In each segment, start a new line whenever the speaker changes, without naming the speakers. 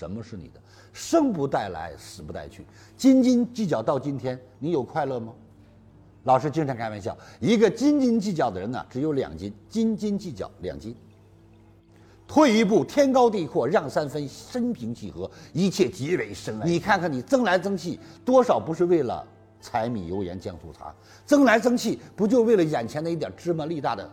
什么是你的？生不带来，死不带去，斤斤计较到今天，你有快乐吗？老师经常开玩笑，一个斤斤计较的人呢，只有两斤，斤斤计较两斤。退一步，天高地阔；让三分，心平气和，一切皆为身外。你看看你争来争去，多少不是为了柴米油盐酱醋茶？争来争去，不就为了眼前的一点芝麻粒大的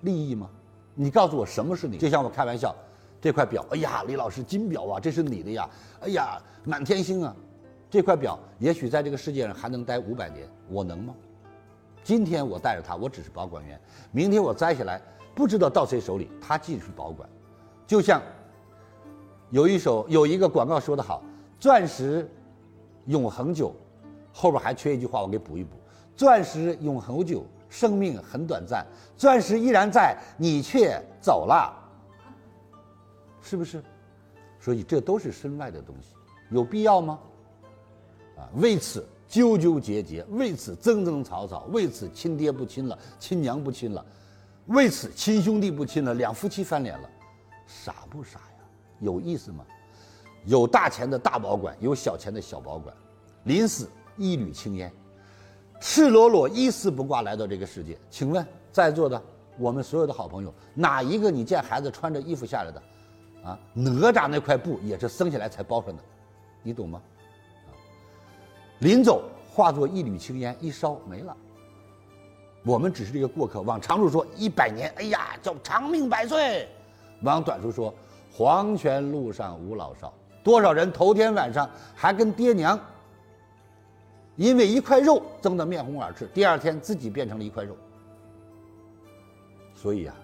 利益吗？你告诉我什么是你？就像我开玩笑，这块表，哎呀，李老师金表啊，这是你的呀！哎呀，满天星啊！这块表也许在这个世界上还能待五百年，我能吗？今天我带着它，我只是保管员；明天我摘下来。不知道到谁手里，他继续保管，就像有一首有一个广告说得好：“钻石永恒久。”后边还缺一句话，我给补一补：“钻石永恒久，生命很短暂。钻石依然在，你却走了，是不是？所以这都是身外的东西，有必要吗？啊，为此纠纠结结，为此争争吵吵，为此亲爹不亲了，亲娘不亲了。为此，亲兄弟不亲了，两夫妻翻脸了，傻不傻呀？有意思吗？有大钱的大保管，有小钱的小保管，临死一缕青烟，赤裸裸一丝不挂来到这个世界。请问在座的我们所有的好朋友，哪一个你见孩子穿着衣服下来的？啊，哪吒那块布也是生下来才包上的，你懂吗？啊临走化作一缕青烟，一烧没了。我们只是这个过客。往长处说一百年，哎呀，叫长命百岁；往短处说，黄泉路上无老少。多少人头天晚上还跟爹娘因为一块肉争得面红耳赤，第二天自己变成了一块肉。所以啊，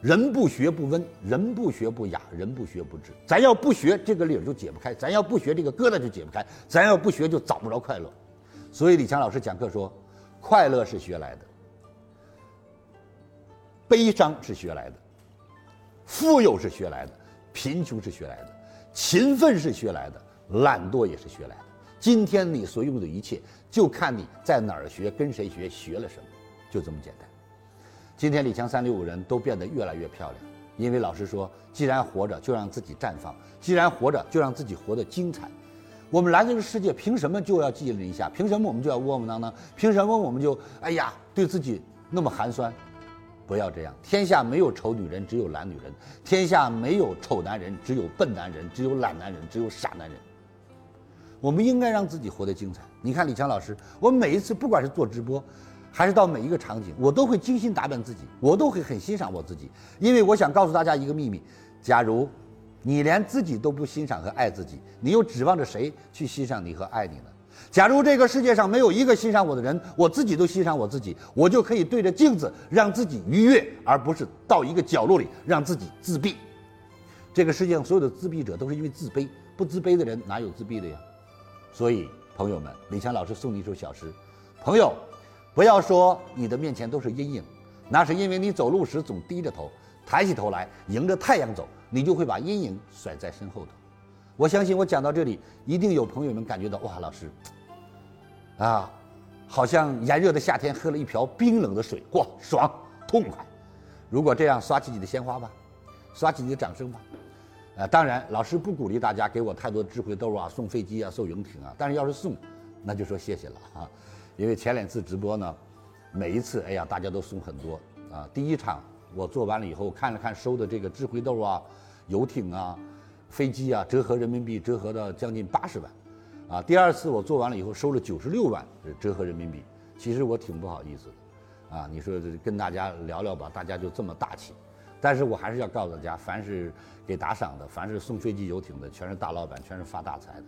人不学不温，人不学不雅，人不学不知。咱要不学，这个理儿就解不开；咱要不学，这个疙瘩就解不开；咱要不学，就找不着快乐。所以李强老师讲课说，快乐是学来的。悲伤是学来的，富有是学来的，贫穷是学来的，勤奋是学来的，懒惰也是学来的。今天你所用的一切，就看你在哪儿学，跟谁学，学了什么，就这么简单。今天李强三六五人都变得越来越漂亮，因为老师说，既然活着，就让自己绽放；既然活着，就让自己活得精彩。我们来这个世界，凭什么就要寄人篱下？凭什么我们就要窝窝囊囊？凭什么我们就哎呀，对自己那么寒酸？不要这样，天下没有丑女人，只有懒女人；天下没有丑男人，只有笨男人，只有懒男人，只有傻男人。我们应该让自己活得精彩。你看李强老师，我每一次不管是做直播，还是到每一个场景，我都会精心打扮自己，我都会很欣赏我自己，因为我想告诉大家一个秘密：假如你连自己都不欣赏和爱自己，你又指望着谁去欣赏你和爱你呢？假如这个世界上没有一个欣赏我的人，我自己都欣赏我自己，我就可以对着镜子让自己愉悦，而不是到一个角落里让自己自闭。这个世界上所有的自闭者都是因为自卑，不自卑的人哪有自闭的呀？所以，朋友们，李强老师送你一首小诗：朋友，不要说你的面前都是阴影，那是因为你走路时总低着头，抬起头来迎着太阳走，你就会把阴影甩在身后头。我相信我讲到这里，一定有朋友们感觉到哇，老师。啊，好像炎热的夏天喝了一瓢冰冷的水，嚯，爽，痛快。如果这样，刷起你的鲜花吧，刷起你的掌声吧。呃，当然，老师不鼓励大家给我太多智慧豆啊，送飞机啊，送游艇啊。但是要是送，那就说谢谢了啊，因为前两次直播呢，每一次，哎呀，大家都送很多啊。第一场我做完了以后，看了看收的这个智慧豆啊，游艇啊，飞机啊，折合人民币折合到将近八十万。啊，第二次我做完了以后收了九十六万，折合人民币。其实我挺不好意思的，啊，你说跟大家聊聊吧，大家就这么大气。但是我还是要告诉大家，凡是给打赏的，凡是送飞机游艇的，全是大老板，全是发大财的，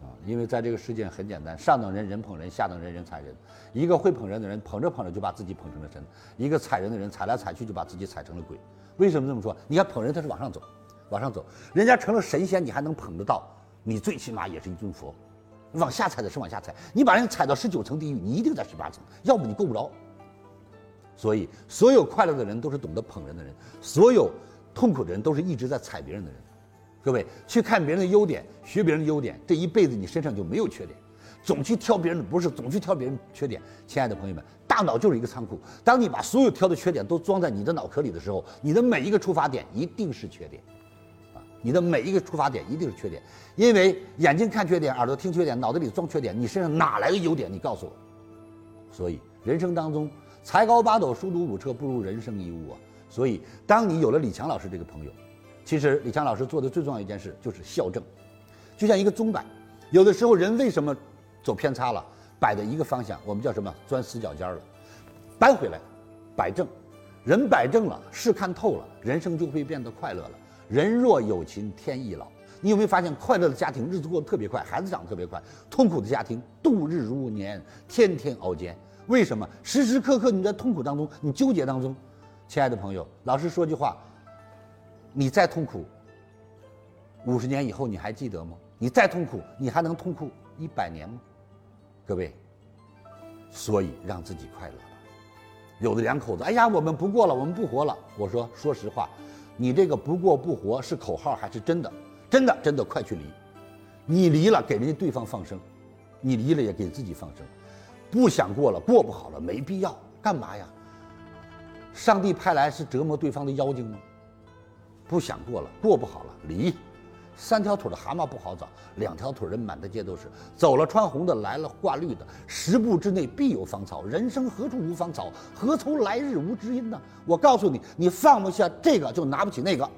啊，因为在这个世界很简单，上等人人捧人，下等人人踩人。一个会捧人的人，捧着捧着就把自己捧成了神；一个踩人的人，踩来踩去就把自己踩成了鬼。为什么这么说？你看捧人他是往上走，往上走，人家成了神仙，你还能捧得到？你最起码也是一尊佛，往下踩的是往下踩。你把人踩到十九层地狱，你一定在十八层，要不你够不着。所以，所有快乐的人都是懂得捧人的人，所有痛苦的人都是一直在踩别人的人。各位，去看别人的优点，学别人的优点，这一辈子你身上就没有缺点。总去挑别人的不是，总去挑别人缺点。亲爱的朋友们，大脑就是一个仓库，当你把所有挑的缺点都装在你的脑壳里的时候，你的每一个出发点一定是缺点。啊你的每一个出发点一定是缺点，因为眼睛看缺点，耳朵听缺点，脑子里装缺点，你身上哪来的优点？你告诉我。所以人生当中，才高八斗，书读五车，不如人生一悟啊。所以，当你有了李强老师这个朋友，其实李强老师做的最重要一件事就是校正，就像一个钟摆，有的时候人为什么走偏差了？摆的一个方向，我们叫什么？钻死角尖了，搬回来，摆正。人摆正了，事看透了，人生就会变得快乐了。人若有情天亦老。你有没有发现，快乐的家庭日子过得特别快，孩子长得特别快；痛苦的家庭度日如年，天天熬煎。为什么？时时刻刻你在痛苦当中，你纠结当中。亲爱的朋友，老实说句话，你再痛苦，五十年以后你还记得吗？你再痛苦，你还能痛苦一百年吗？各位，所以让自己快乐吧。有的两口子，哎呀，我们不过了，我们不活了。我说，说实话，你这个不过不活是口号还是真的？真的，真的，快去离！你离了，给人家对方放生；你离了，也给自己放生。不想过了，过不好了，没必要，干嘛呀？上帝派来是折磨对方的妖精吗？不想过了，过不好了，离。三条腿的蛤蟆不好找，两条腿人满大街都是。走了穿红的，来了挂绿的。十步之内必有芳草，人生何处无芳草？何愁来日无知音呢？我告诉你，你放不下这个，就拿不起那个，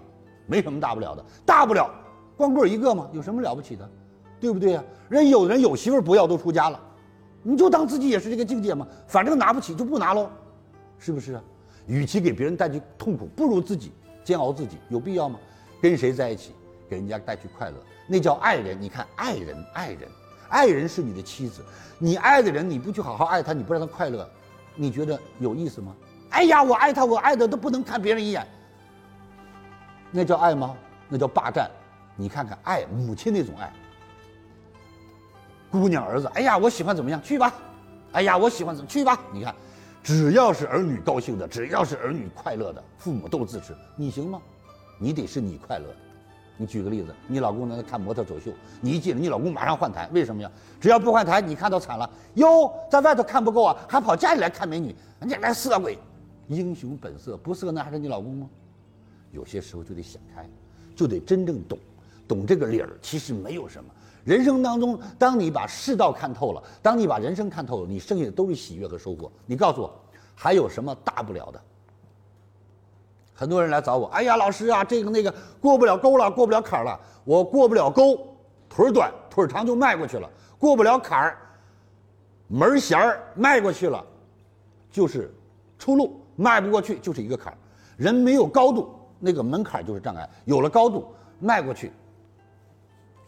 没什么大不了的。大不了光棍一个嘛？有什么了不起的？对不对呀？人有人有媳妇不要都出家了，你就当自己也是这个境界嘛。反正拿不起就不拿喽，是不是啊？与其给别人带去痛苦，不如自己煎熬自己，有必要吗？跟谁在一起？给人家带去快乐，那叫爱人。你看，爱人，爱人，爱人是你的妻子，你爱的人，你不去好好爱他，你不让他快乐，你觉得有意思吗？哎呀，我爱他，我爱的都不能看别人一眼，那叫爱吗？那叫霸占。你看看爱母亲那种爱，姑娘儿子，哎呀，我喜欢怎么样，去吧。哎呀，我喜欢怎么去吧。你看，只要是儿女高兴的，只要是儿女快乐的，父母都支持。你行吗？你得是你快乐的。你举个例子，你老公在那看模特走秀，你一进来，你老公马上换台，为什么呀？只要不换台，你看到惨了哟，在外头看不够啊，还跑家里来看美女，人家来色鬼，英雄本色，不色那还是你老公吗？有些时候就得想开，就得真正懂，懂这个理儿。其实没有什么，人生当中，当你把世道看透了，当你把人生看透了，你剩下的都是喜悦和收获。你告诉我，还有什么大不了的？很多人来找我，哎呀，老师啊，这个那个过不了沟了，过不了坎儿了。我过不了沟，腿儿短，腿儿长就迈过去了；过不了坎儿，门弦儿迈过去了，就是出路；迈不过去就是一个坎儿。人没有高度，那个门槛就是障碍；有了高度，迈过去。